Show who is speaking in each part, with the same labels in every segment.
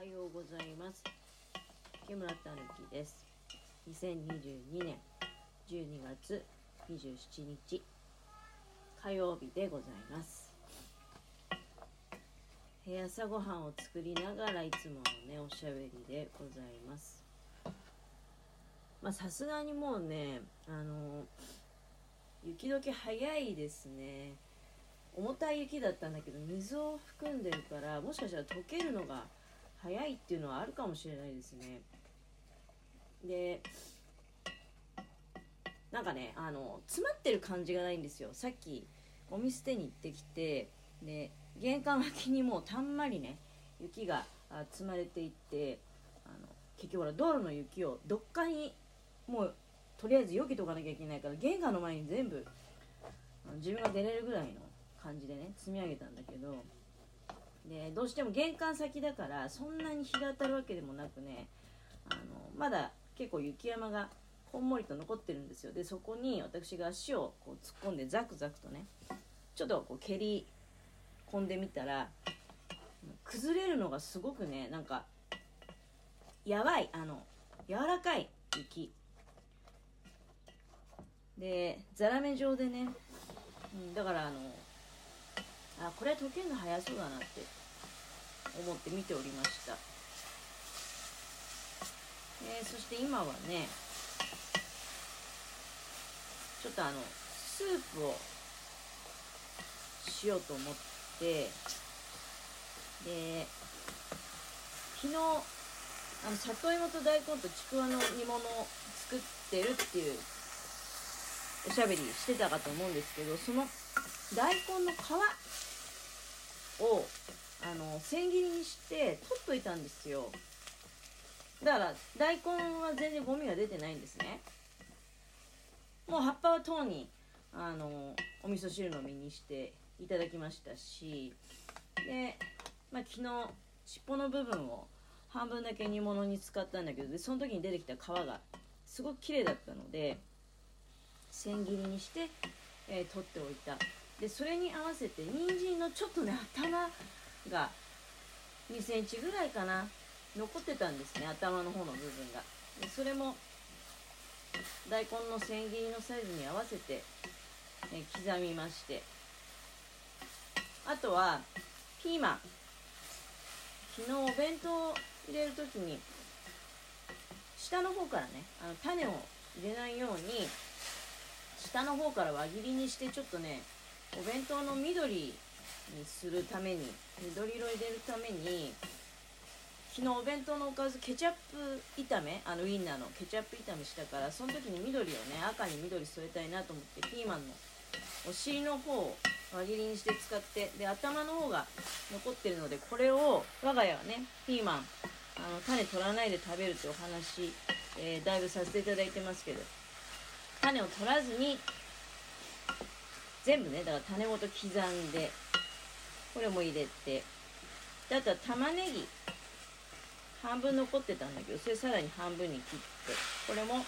Speaker 1: はようございます。木村たぬきです。2022年12月27日火曜日でございます。朝ごはんを作りながらいつものねおしゃべりでございます。まあさすがにもうねあの雪解け早いですね。重たい雪だったんだけど水を含んでるからもしかしたら溶けるのが早いっていうのはあるかもしれないですね。でなんかねあの詰まってる感じがないんですよ。さっきゴミ捨てに行ってきてで玄関脇にもうたんまりね雪が積まれていってあの結局ほら道路の雪をどっかにもうとりあえず避けとかなきゃいけないから玄関の前に全部自分が出れるぐらいの感じでね積み上げたんだけどでどうしても玄関先だからそんなに日が当たるわけでもなくねあのまだ結構雪山がこんもりと残ってるんですよ。でそこに私が足をこう突っ込んでザクザクとねちょっとこう蹴り込んでみたら崩れるのがすごくねなんかやばいあの柔らかい雪。でザラメ状でね、うん、だからあのあこれは溶けるの早そうだなって思って見ておりました、えー、そして今はねちょっとあのスープをしようと思ってで昨日あの里芋と大根とちくわの煮物を作ってるっていうおしゃべりしてたかと思うんですけどその大根の皮をあの千切りにして取っといたんですよ。だから大根は全然ゴミが出てないんですね。もう葉っぱはとうにあのお味噌汁の実にしていただきましたし。で、まあ、昨日尻尾の部分を半分だけ煮物に使ったんだけどでその時に出てきた皮がすごく綺麗だったので千切りにして、えー、取っておいた。でそれに合わせて人参のちょっとね頭が2センチぐらいかな。残ってたんですね頭の方の部分が。それも大根の千切りのサイズに合わせて、え刻みまして。あとはピーマン。昨日お弁当入れる時に下の方からねあの種を入れないように下の方から輪切りにしてちょっとねお弁当の緑にするために緑色入れるために昨日お弁当のおかずケチャップ炒めあのウインナーのケチャップ炒めしたからその時に緑をね赤に緑添えたいなと思ってピーマンのお尻の方を輪切りにして使ってで頭の方が残ってるのでこれを我が家はねピーマンあの種取らないで食べるってお話、えー、だいぶさせていただいてますけど種を取らずに全部ねだから種ごと刻んでこれも入れて。であとは玉ねぎ。半分残ってたんだけどそれさらに半分に切って。これも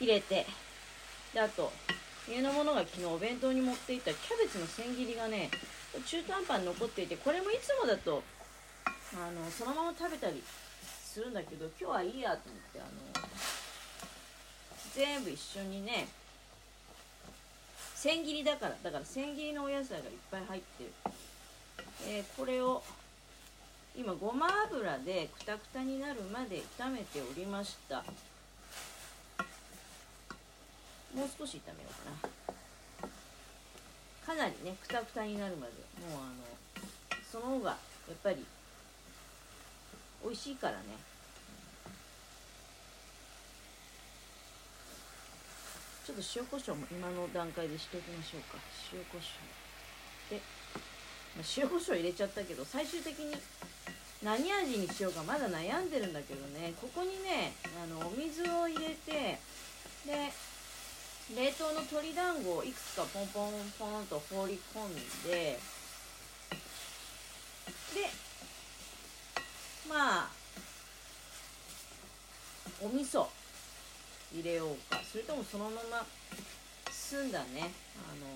Speaker 1: 入れて。であと家のものが昨日お弁当に持っていたキャベツの千切りがね中途半端に残っていてこれもいつもだとあのそのまま食べたりするんだけど今日はいいやと思ってあの全部一緒にね千切りだからだから千切りのお野菜がいっぱい入ってる、えー、これを今ごま油でくたくたになるまで炒めておりました。もう少し炒めようかな。かなりねくたくたになるまで。もうあのその方がやっぱり美味しいからね。ちょっと塩コショウも今の段階でしておきましょうか。塩コショウ。で、まあ、塩コショウ入れちゃったけど最終的に何味にしようかまだ悩んでるんだけどね。ここにねあのお水を入れてで冷凍の鶏団子をいくつかポンポンポンと放り込んででまあお味噌。入れようか。それともそのまま澄んだね。あの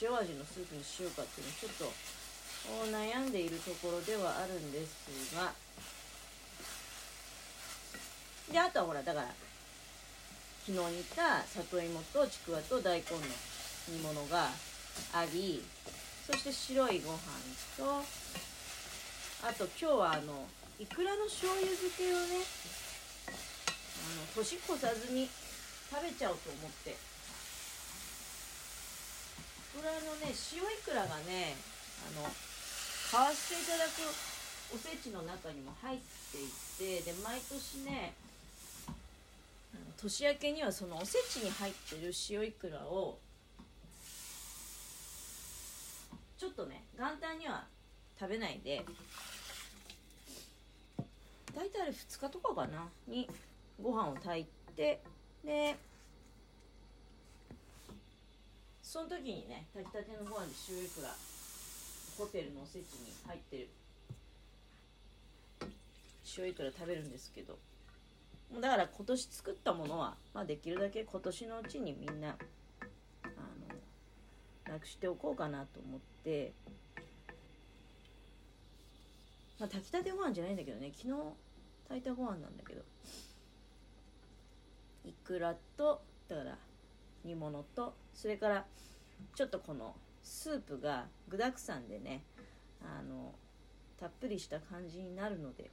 Speaker 1: 塩味のスープにしようかっていうのちょっと悩んでいるところではあるんですが。であとはほらだから昨日煮た里芋とちくわと大根の煮物がありそして白いご飯とあと今日はあのいくらの醤油漬けをねの年越さずに食べちゃおうと思って。いくらのね塩いくらがねあの買わせていただくおせちの中にも入っていてで毎年ね年明けにはそのおせちに入ってる塩いくらをちょっとね元旦には食べないで大体あれ2日とかかな？にご飯を炊いてでその時にね炊きたてのご飯で塩いくらホテルのおせちに入ってる塩いくら食べるんですけどだから今年作ったものは、まあ、できるだけ今年のうちにみんなあのなくしておこうかなと思って、まあ、炊きたてご飯じゃないんだけどね昨日炊いたご飯なんだけどいくらとだから煮物とそれからちょっとこのスープが具だくさんでねあのたっぷりした感じになるので。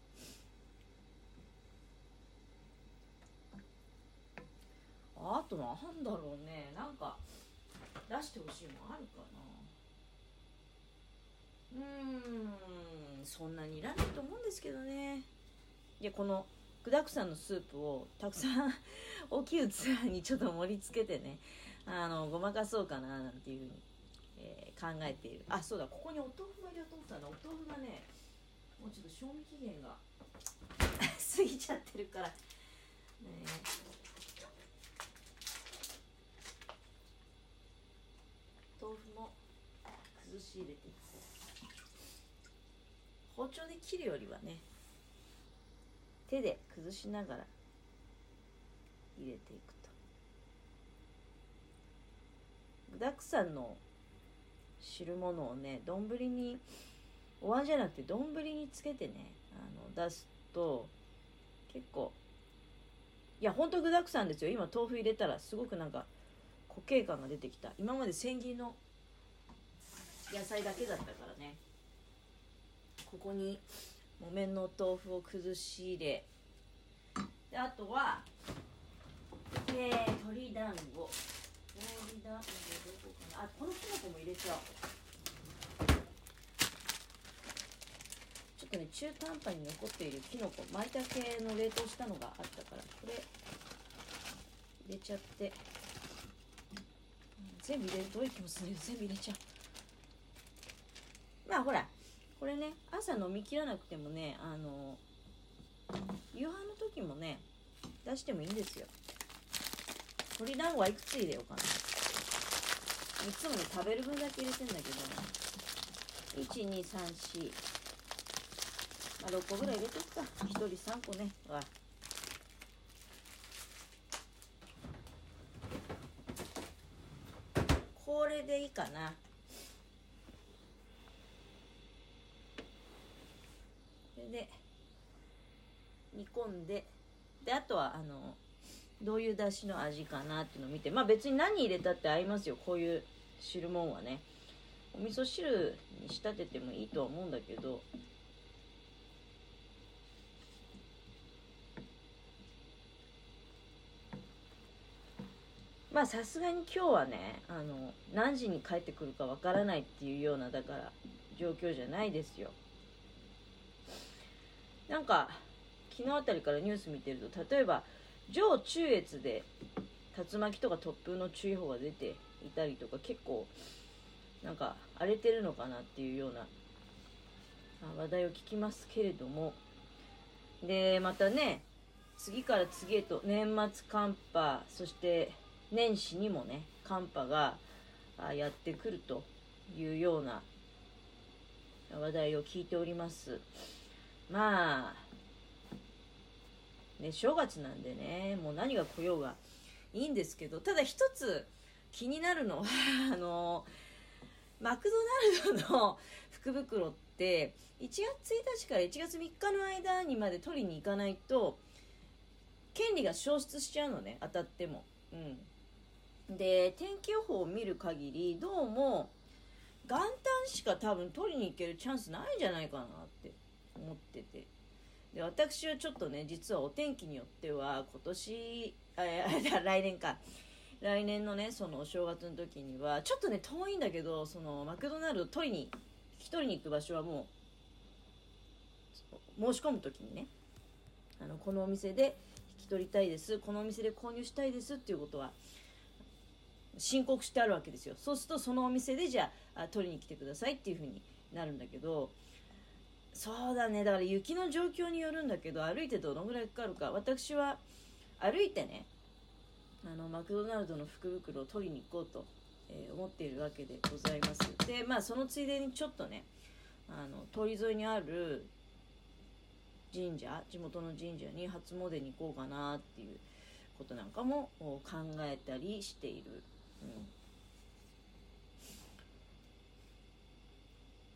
Speaker 1: あとなんだろうね。なんか出してほしいもんあるかな。うーんそんなにいらないと思うんですけどね。いやこの具だくさんのスープをたくさん大きい器にちょっと盛り付けてねあのごまかそうかななんていうふうに、えー、考えている。あそうだここにお豆腐が入れようと思ったんだお豆腐がねもうちょっと賞味期限が 過ぎちゃってるから。ね。豆腐も崩し入れて。いこう包丁で切るよりはね手で崩しながら入れていくと。具だくさんの汁物をね丼にお椀じゃなくて丼につけてねあの出すと結構いやほんと具だくさんですよ。今豆腐入れたらすごくなんか固形感が出てきた。今まで千切りの野菜だけだったからね。ここに木綿の豆腐を崩し入れであとは、えー、鶏団子。鶏団子どこかな？あこのきのこも入れちゃおう。ちょっとね中途半端に残っているきのこ。舞茸の冷凍したのがあったからこれ入れちゃって。全部入れると多い気もするけど全部入れちゃうまあほらこれね朝飲みきらなくてもねあの夕飯の時もね出してもいいんですよ。鶏団子はいくつ入れようかな。いつもね食べる分だけ入れてんだけど1234まあ6個ぐらい入れとくか。1人3個ね。わこれでいいかなこれで煮込んでであとはあのどういう出汁の味かなっていうのを見てまあ別に何入れたって合いますよこういう汁物はね。お味噌汁に仕立ててもいいとは思うんだけど。まあさすがに今日はねあの何時に帰ってくるかわからないっていうようなだから状況じゃないですよ。なんか昨日あたりからニュース見てると例えば上中越で竜巻とか突風の注意報が出ていたりとか結構なんか荒れてるのかなっていうような話題を聞きますけれども。でまたね次から次へと年末寒波そして年始にもね寒波がやってくるというような話題を聞いております。まあね、正月なんでね、もう何が来ようがいいんですけど、ただ一つ気になるのは、あの、マクドナルドの福袋って1月1日から1月3日の間にまで取りに行かないと権利が消失しちゃうのね当たっても。うん、で天気予報を見る限りどうも元旦しか多分取りに行けるチャンスないんじゃないかなって思ってて。で私はちょっとね実はお天気によっては今年あ 来年か。来年のねそのお正月の時にはちょっとね遠いんだけどそのマクドナルド取りに引き取りに行く場所はもう申し込む時にねあのこのお店で引き取りたいですこのお店で購入したいですっていうことは申告してあるわけですよ。そうするとそのお店でじゃあ取りに来てくださいっていうふうになるんだけどそうだね。だから雪の状況によるんだけど歩いてどのぐらいかかるか。私は歩いてねあのマクドナルドの福袋を取りに行こうと、えー、思っているわけでございます。でまあそのついでにちょっとねあの通り沿いにある神社地元の神社に初詣に行こうかなっていうことなんかも考えたりしている、うん。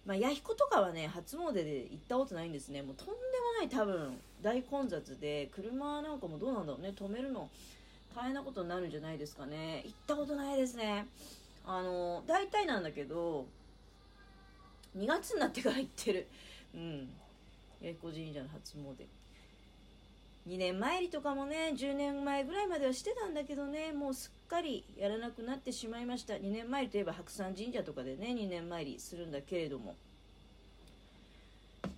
Speaker 1: まあ、弥彦とかはね初詣で行ったことないんですね。もうとんでもない多分大混雑で車なんかもどうなんだろうね。止めるの大変なことになるんじゃないですかね。行ったことないですね。あの大体なんだけど2月になってから行ってる。うん。弥彦神社の初詣。2年参りとかもね10年前ぐらいまではしてたんだけどねもうすっかりやらなくなってしまいました。2年参りといえば白山神社とかでね2年参りするんだけれども。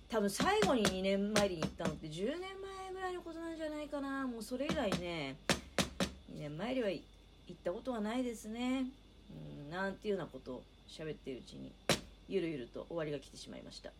Speaker 1: 多分最後に2年参りに行ったのって10年前ぐらいのことなんじゃないかな。もうそれ以来ね2年前よりは行ったことはないですね。うんなんていうようなことを喋っているうちにゆるゆると終わりが来てしまいました。